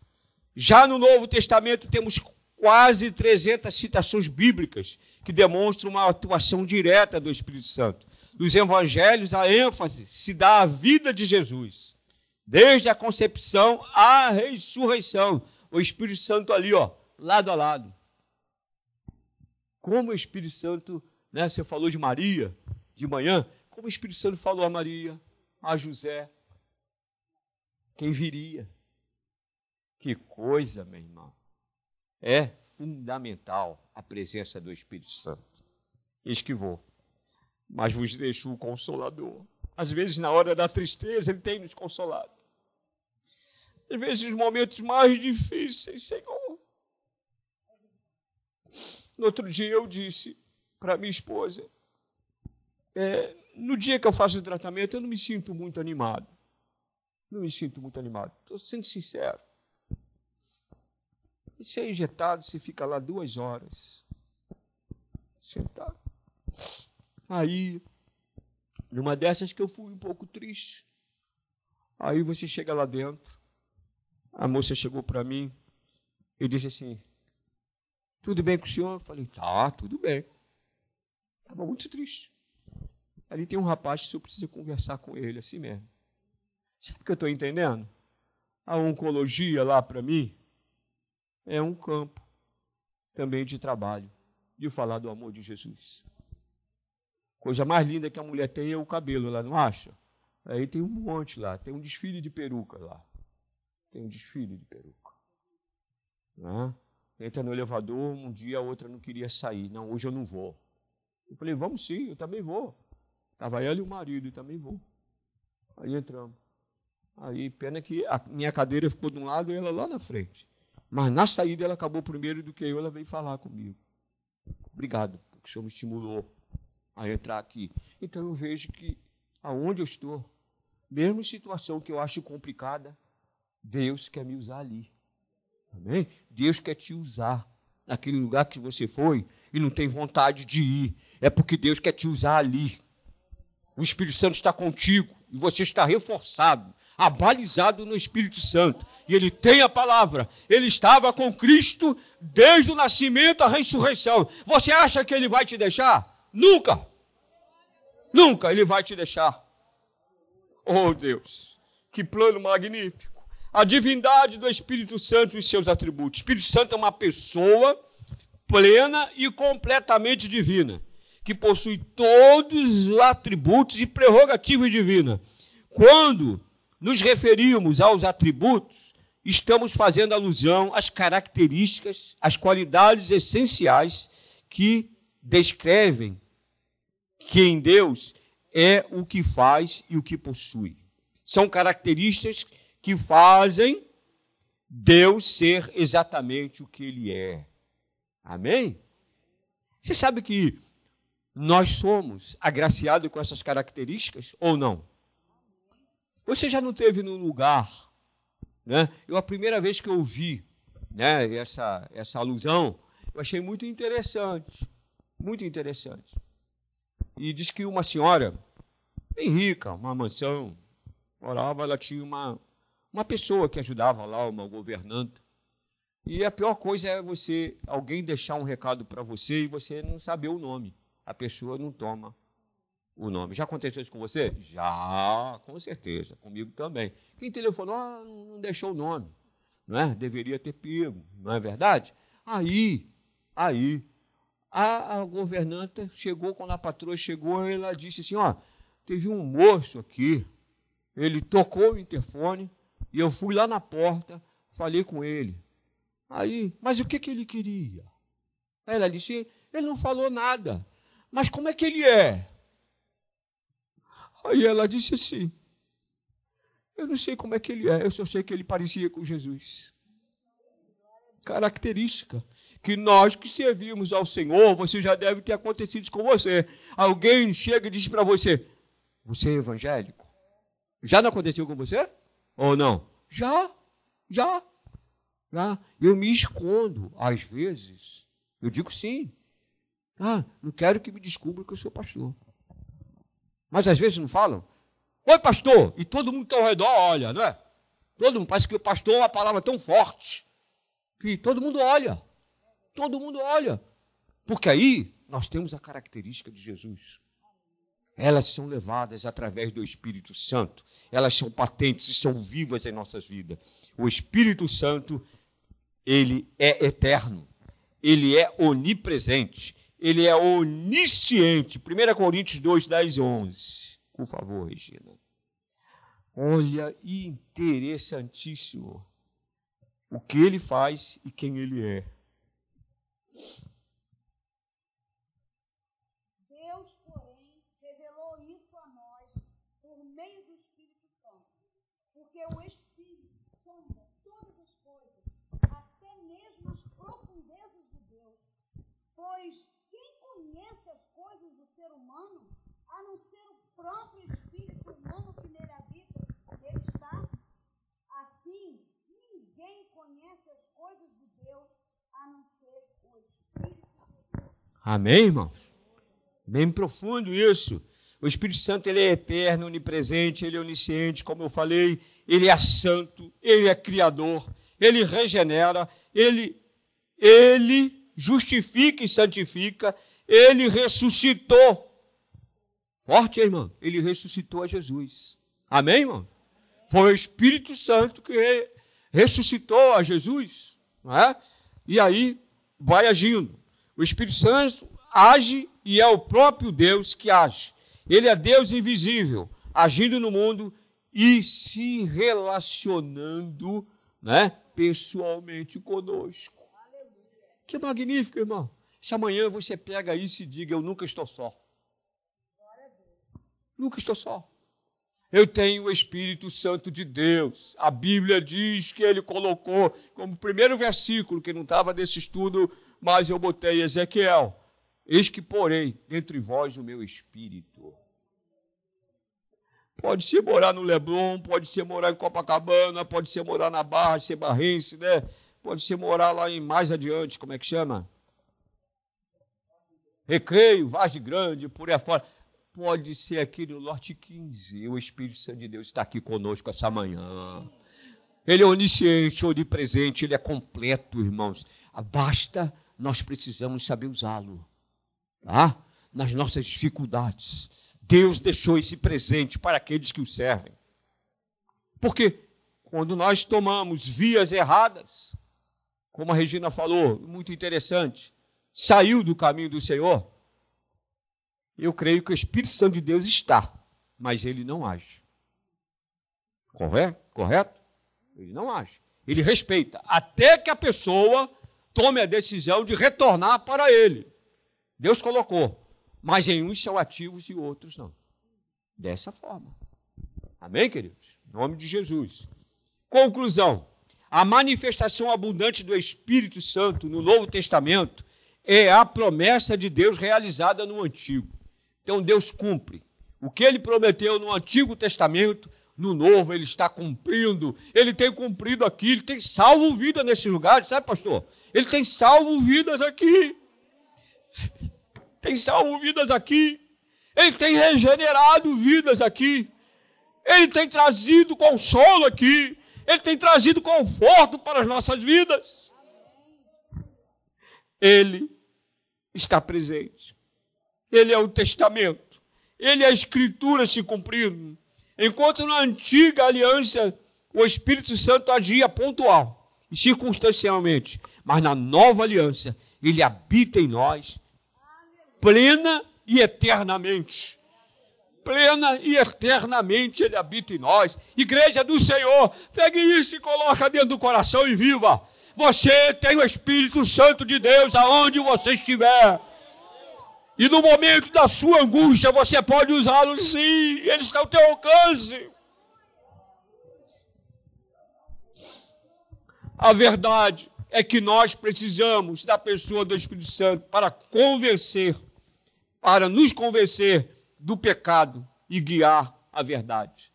Já no Novo Testamento temos quase 300 citações bíblicas que demonstram uma atuação direta do Espírito Santo. Nos evangelhos, a ênfase se dá à vida de Jesus, desde a concepção à ressurreição. O Espírito Santo ali, ó, lado a lado. Como o Espírito Santo, né, você falou de Maria de manhã, como o Espírito Santo falou a Maria, a José, quem viria. Que coisa, meu irmão. É fundamental a presença do Espírito Santo. Eis que vou, mas vos deixo o Consolador. Às vezes, na hora da tristeza, ele tem nos consolado. Às vezes, os momentos mais difíceis, Senhor. No outro dia, eu disse para minha esposa: é, no dia que eu faço o tratamento, eu não me sinto muito animado. Não me sinto muito animado. Estou sendo sincero. E se é injetado, você fica lá duas horas, sentado. Aí, numa dessas que eu fui um pouco triste. Aí você chega lá dentro, a moça chegou para mim e disse assim: Tudo bem com o senhor? Eu falei: Tá, tudo bem. Estava muito triste. Ali tem um rapaz que o senhor precisa conversar com ele, assim mesmo. Sabe o que eu estou entendendo? A oncologia lá para mim é um campo também de trabalho, de falar do amor de Jesus. Coisa mais linda que a mulher tem é o cabelo, ela não acha? Aí tem um monte lá, tem um desfile de peruca lá. Tem um desfile de peruca. Né? Entra no elevador, um dia a outra não queria sair. Não, hoje eu não vou. Eu falei, vamos sim, eu também vou. Estava ela e o marido, e também vou. Aí entramos. Aí, pena que a minha cadeira ficou de um lado e ela lá na frente. Mas na saída ela acabou primeiro do que eu, ela veio falar comigo. Obrigado, porque o senhor me estimulou a entrar aqui. Então eu vejo que aonde eu estou, mesmo em situação que eu acho complicada, Deus quer me usar ali. Amém? Deus quer te usar naquele lugar que você foi e não tem vontade de ir. É porque Deus quer te usar ali. O Espírito Santo está contigo e você está reforçado, abalizado no Espírito Santo. E ele tem a palavra. Ele estava com Cristo desde o nascimento à ressurreição. Você acha que ele vai te deixar? Nunca. Nunca ele vai te deixar. Oh Deus, que plano magnífico. A divindade do Espírito Santo e seus atributos. O Espírito Santo é uma pessoa plena e completamente divina, que possui todos os atributos e prerrogativas divinas. Quando nos referimos aos atributos, estamos fazendo alusão às características, às qualidades essenciais que descrevem que em Deus é o que faz e o que possui. São características que fazem Deus ser exatamente o que ele é. Amém? Você sabe que nós somos agraciados com essas características ou não? Você já não teve num lugar, né? Eu a primeira vez que eu vi, né, essa essa alusão, eu achei muito interessante, muito interessante e diz que uma senhora, bem rica, uma mansão, morava, ela tinha uma, uma pessoa que ajudava lá, uma governanta. E a pior coisa é você, alguém deixar um recado para você e você não saber o nome. A pessoa não toma o nome. Já aconteceu isso com você? Já, com certeza. Comigo também. Quem telefonou, ah, não deixou o nome. Não é? Deveria ter pego, não é verdade? Aí, aí, a, a governanta chegou, quando a patroa chegou, ela disse assim: Ó, teve um moço aqui, ele tocou o interfone e eu fui lá na porta, falei com ele. Aí, mas o que, que ele queria? Ela disse: ele não falou nada. Mas como é que ele é? Aí ela disse assim: Eu não sei como é que ele é, eu só sei que ele parecia com Jesus. Característica que nós que servimos ao Senhor, você já deve ter acontecido com você. Alguém chega e diz para você: Você é evangélico? Já não aconteceu com você? Ou não? Já, já, já. Eu me escondo, às vezes. Eu digo sim. Ah, não quero que me descubra que eu sou pastor. Mas às vezes não falam. Oi, pastor! E todo mundo está ao redor olha, não é? Todo mundo, parece que o pastor é uma palavra tão forte que todo mundo olha. Todo mundo olha. Porque aí nós temos a característica de Jesus. Elas são levadas através do Espírito Santo. Elas são patentes e são vivas em nossas vidas. O Espírito Santo, ele é eterno. Ele é onipresente. Ele é onisciente. 1 Coríntios 2, 10 e 11. Por favor, Regina. Olha, interessantíssimo o que ele faz e quem ele é. Deus, porém, revelou isso a nós por meio do Espírito Santo, porque o Espírito Santo mesmo as profundezas de Deus. Pois quem conhece as coisas do ser humano, a não ser o próprio espírito humano que nele habita, nele está? Assim, ninguém conhece as coisas de Deus, a não ser o Espírito. Amém, irmãos? Bem profundo isso. O Espírito Santo ele é eterno, onipresente, ele é onisciente, como eu falei, ele é santo, ele é criador, ele regenera, ele ele justifica e santifica, ele ressuscitou. Forte, irmão. Ele ressuscitou a Jesus. Amém, irmão? Foi o Espírito Santo que ressuscitou a Jesus, não é? E aí vai agindo. O Espírito Santo age e é o próprio Deus que age. Ele é Deus invisível, agindo no mundo e se relacionando né, pessoalmente conosco. Que magnífico, irmão. Se amanhã você pega isso e diga: Eu nunca estou só. Nunca estou só. Eu tenho o Espírito Santo de Deus. A Bíblia diz que ele colocou como primeiro versículo, que não estava nesse estudo, mas eu botei Ezequiel. Eis que porei entre vós o meu espírito. Pode ser morar no Leblon, pode ser morar em Copacabana, pode ser morar na Barra, ser barrense, né? Pode ser morar lá em mais adiante, como é que chama? Recreio, Vargem Grande, por aí afora. Pode ser aqui no Norte 15. O Espírito Santo de Deus está aqui conosco essa manhã. Ele é onisciente, onipresente, ele é completo, irmãos. Basta, nós precisamos saber usá-lo tá? nas nossas dificuldades. Deus deixou esse presente para aqueles que o servem. Porque quando nós tomamos vias erradas, como a Regina falou, muito interessante, saiu do caminho do Senhor, eu creio que o Espírito Santo de Deus está, mas ele não age. Correto? Correto? Ele não age. Ele respeita, até que a pessoa tome a decisão de retornar para ele. Deus colocou. Mas em uns são ativos e outros não. Dessa forma. Amém, queridos? Em nome de Jesus. Conclusão: a manifestação abundante do Espírito Santo no Novo Testamento é a promessa de Deus realizada no Antigo. Então Deus cumpre. O que ele prometeu no Antigo Testamento, no Novo ele está cumprindo. Ele tem cumprido aqui, ele tem salvo vida nesse lugar, sabe, pastor? Ele tem salvo vidas aqui tem salvo vidas aqui, Ele tem regenerado vidas aqui, Ele tem trazido consolo aqui, Ele tem trazido conforto para as nossas vidas. Ele está presente. Ele é o testamento. Ele é a escritura se cumprindo. Enquanto na antiga aliança o Espírito Santo agia pontual e circunstancialmente, mas na nova aliança ele habita em nós plena e eternamente. Plena e eternamente Ele habita em nós. Igreja do Senhor, pegue isso e coloca dentro do coração e viva. Você tem o Espírito Santo de Deus aonde você estiver. E no momento da sua angústia, você pode usá-lo sim, ele está ao teu alcance. A verdade é que nós precisamos da pessoa do Espírito Santo para convencer para nos convencer do pecado e guiar a verdade.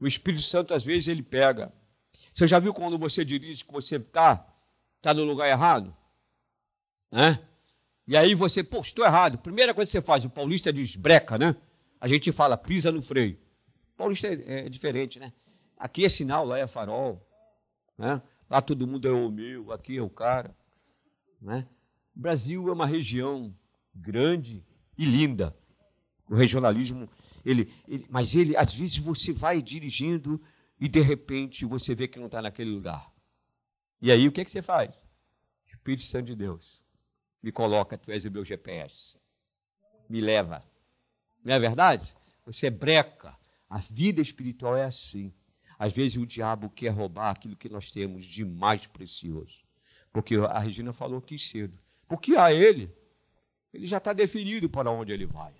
O Espírito Santo, às vezes, ele pega. Você já viu quando você dirige que você está tá no lugar errado? Né? E aí você, pô, estou errado. Primeira coisa que você faz, o paulista diz breca, né? A gente fala, pisa no freio. O paulista é, é diferente, né? Aqui é sinal, lá é farol. Né? Lá todo mundo é o meu, aqui é o cara. Né? O Brasil é uma região grande, e linda. O regionalismo, ele, ele, mas ele, às vezes, você vai dirigindo e de repente você vê que não está naquele lugar. E aí o que, é que você faz? Espírito Santo de Deus, me coloca, tu és o meu GPS. Me leva. Não é verdade? Você é breca. A vida espiritual é assim. Às vezes o diabo quer roubar aquilo que nós temos de mais precioso. Porque a Regina falou aqui cedo. Porque a ele ele já está definido para onde ele vai.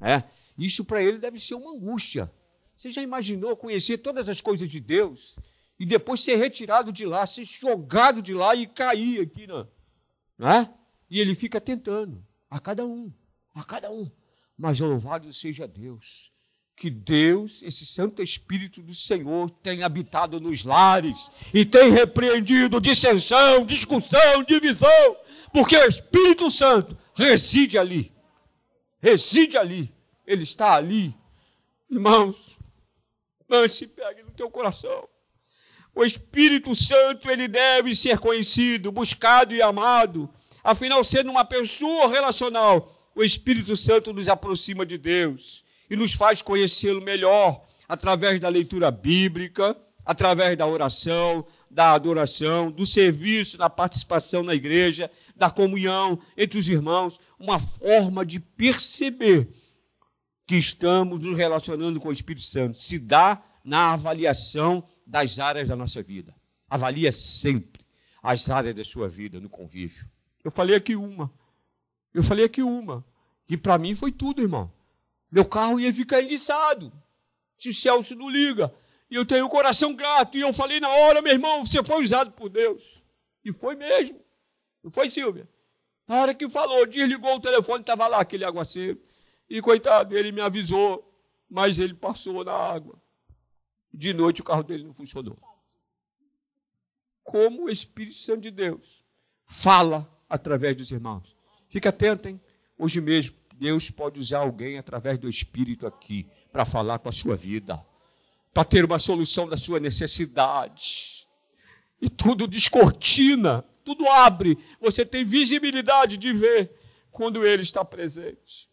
É? Isso para ele deve ser uma angústia. Você já imaginou conhecer todas as coisas de Deus e depois ser retirado de lá, ser jogado de lá e cair aqui, não, não é? E ele fica tentando, a cada um, a cada um. Mas louvado seja Deus, que Deus, esse Santo Espírito do Senhor, tem habitado nos lares e tem repreendido dissensão, discussão, divisão, porque o Espírito Santo reside ali. Reside ali. Ele está ali. Irmãos, lance pegue no teu coração. O Espírito Santo, ele deve ser conhecido, buscado e amado. Afinal, sendo uma pessoa relacional, o Espírito Santo nos aproxima de Deus e nos faz conhecê-lo melhor através da leitura bíblica, através da oração, da adoração, do serviço, da participação na igreja, da comunhão entre os irmãos, uma forma de perceber que estamos nos relacionando com o Espírito Santo. Se dá na avaliação das áreas da nossa vida. Avalia sempre as áreas da sua vida no convívio. Eu falei aqui uma. Eu falei aqui uma. Que para mim foi tudo, irmão. Meu carro ia ficar enguiçado. Se o Celso não liga. E eu tenho o coração grato. E eu falei na hora, meu irmão, você foi usado por Deus. E foi mesmo. Não foi, Silvia? Na hora que falou, desligou o telefone, estava lá aquele aguaceiro. E coitado, ele me avisou, mas ele passou na água. De noite o carro dele não funcionou. Como o Espírito Santo de Deus fala através dos irmãos. Fica atento, hein? Hoje mesmo, Deus pode usar alguém através do Espírito aqui para falar com a sua vida, para ter uma solução da sua necessidade. E tudo descortina, tudo abre. Você tem visibilidade de ver quando Ele está presente.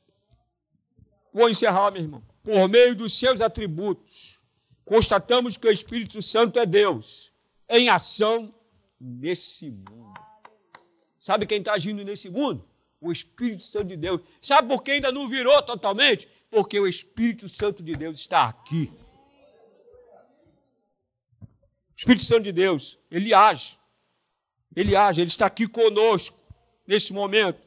Vou encerrar, meu irmão. Por meio dos seus atributos, constatamos que o Espírito Santo é Deus em ação nesse mundo. Sabe quem está agindo nesse mundo? O Espírito Santo de Deus. Sabe por que ainda não virou totalmente? Porque o Espírito Santo de Deus está aqui. O Espírito Santo de Deus, ele age. Ele age, ele está aqui conosco nesse momento.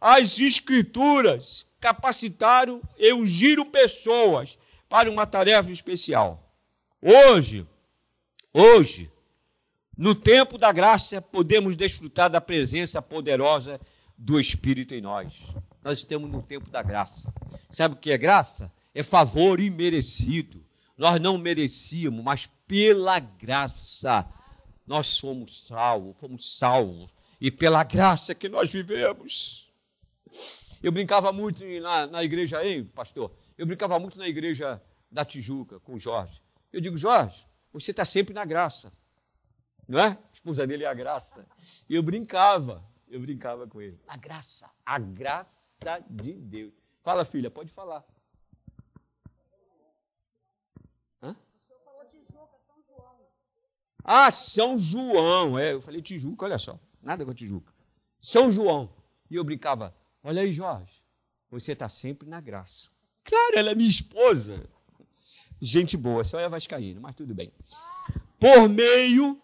As Escrituras capacitaram e ungiram pessoas para uma tarefa especial. Hoje, hoje, no tempo da graça, podemos desfrutar da presença poderosa do Espírito em nós. Nós estamos no tempo da graça. Sabe o que é graça? É favor imerecido. Nós não merecíamos, mas pela graça nós somos salvos, fomos salvos. E pela graça que nós vivemos. Eu brincava muito na, na igreja aí, pastor. Eu brincava muito na igreja da Tijuca com o Jorge. Eu digo, Jorge, você está sempre na graça. Não é? A esposa dele é a graça. E eu brincava, eu brincava com ele. A graça, a graça de Deus. Fala, filha, pode falar. Hã? São João. Ah, São João. É, eu falei Tijuca, olha só. Nada com Tijuca. São João. E eu brincava, olha aí, Jorge, você está sempre na graça. Claro, ela é minha esposa. Gente boa, só é vascaíno, mas tudo bem. Por meio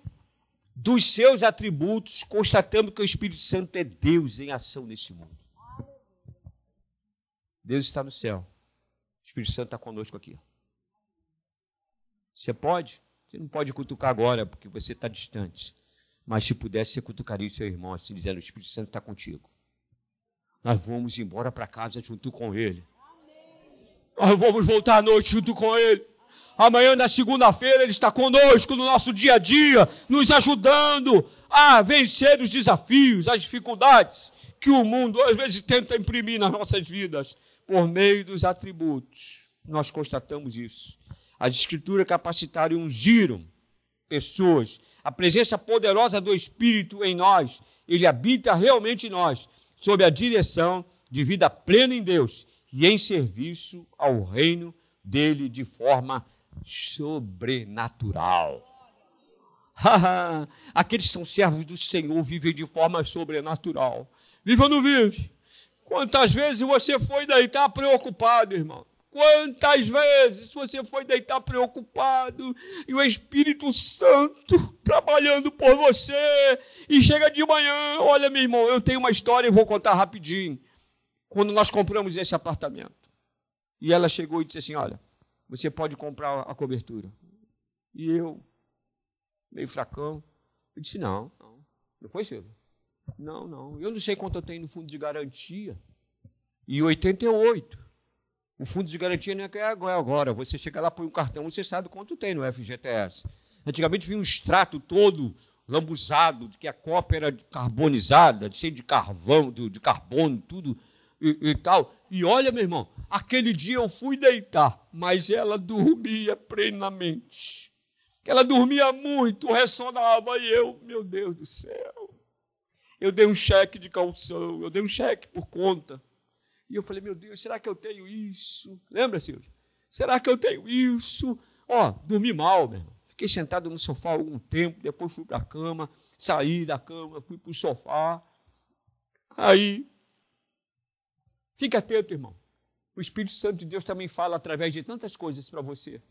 dos seus atributos, constatando que o Espírito Santo é Deus em ação nesse mundo. Deus está no céu. O Espírito Santo está conosco aqui. Você pode? Você não pode cutucar agora, porque você está distante. Mas se pudesse, você cutucaria o seu irmão, assim dizendo: O Espírito Santo está contigo. Nós vamos embora para casa junto com ele. Nós vamos voltar à noite junto com Ele. Amanhã, na segunda-feira, Ele está conosco no nosso dia a dia, nos ajudando a vencer os desafios, as dificuldades que o mundo às vezes tenta imprimir nas nossas vidas, por meio dos atributos. Nós constatamos isso. As Escrituras capacitaram e ungiram pessoas. A presença poderosa do Espírito em nós, ele habita realmente em nós, sob a direção de vida plena em Deus e em serviço ao reino dele de forma sobrenatural. Aqueles que são servos do Senhor vivem de forma sobrenatural. Vive ou não vive? Quantas vezes você foi deitar preocupado, irmão? Quantas vezes você foi deitar preocupado e o Espírito Santo trabalhando por você e chega de manhã, olha meu irmão, eu tenho uma história e vou contar rapidinho quando nós compramos esse apartamento. E ela chegou e disse assim: Olha, você pode comprar a cobertura. E eu, meio fracão. Eu disse: Não, não. Não foi, Silvio? Não, não. Eu não sei quanto eu tenho no fundo de garantia. E 88. O fundo de garantia não é agora. Você chega lá, põe um cartão, você sabe quanto tem no FGTS. Antigamente vinha um extrato todo lambuzado, de que a copa era carbonizada, cheio de carvão, de carbono, tudo e, e, tal. E olha, meu irmão, aquele dia eu fui deitar, mas ela dormia plenamente. Ela dormia muito, ressonava, e eu, meu Deus do céu. Eu dei um cheque de calção, eu dei um cheque por conta. E eu falei, meu Deus, será que eu tenho isso? Lembra, Silvio? Será que eu tenho isso? Ó, dormi mal, meu irmão. Fiquei sentado no sofá algum tempo, depois fui para a cama, saí da cama, fui para o sofá. Aí, fique atento, irmão. O Espírito Santo de Deus também fala através de tantas coisas para você.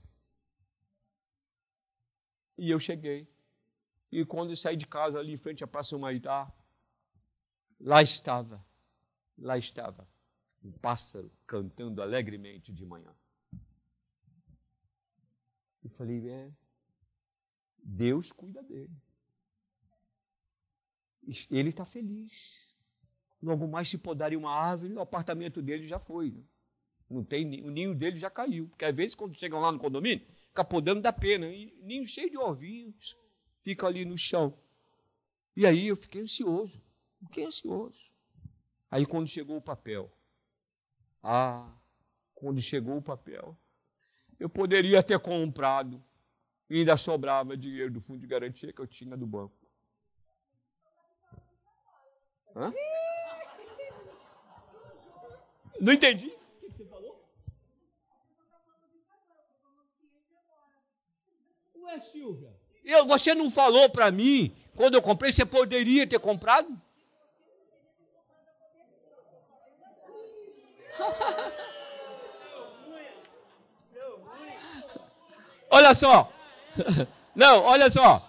E eu cheguei. E quando saí de casa ali em frente à Praça Humaitá, lá estava, lá estava um pássaro cantando alegremente de manhã. Eu falei, é, Deus cuida dele. Ele está feliz. Logo mais se podarem uma árvore, o apartamento dele já foi. Não tem, o ninho dele já caiu. Porque às vezes, quando chegam lá no condomínio, fica podando da pena. E ninho cheio de ovinhos, fica ali no chão. E aí eu fiquei ansioso. Fiquei ansioso. Aí quando chegou o papel, ah, quando chegou o papel, eu poderia ter comprado e ainda sobrava dinheiro do fundo de garantia que eu tinha do banco. Hã? Não entendi. O que você falou? Ué, Silvia, eu, você não falou para mim, quando eu comprei, você poderia ter comprado? Olha só. Não, olha só.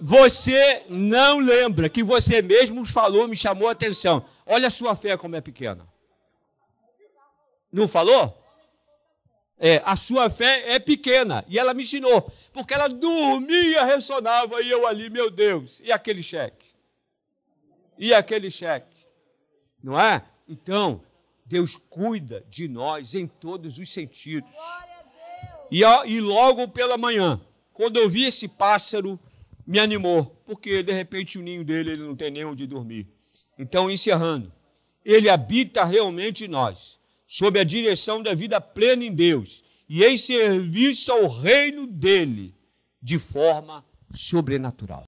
Você não lembra que você mesmo falou, me chamou a atenção. Olha a sua fé como é pequena. Não falou? É, a sua fé é pequena. E ela me ensinou. Porque ela dormia, ressonava, e eu ali, meu Deus. E aquele cheque? E aquele cheque? Não é? Então, Deus cuida de nós em todos os sentidos. E, e logo pela manhã, quando eu vi esse pássaro, me animou, porque de repente o ninho dele ele não tem nem onde dormir. Então, encerrando, ele habita realmente em nós, sob a direção da vida plena em Deus e em serviço ao reino dele, de forma sobrenatural.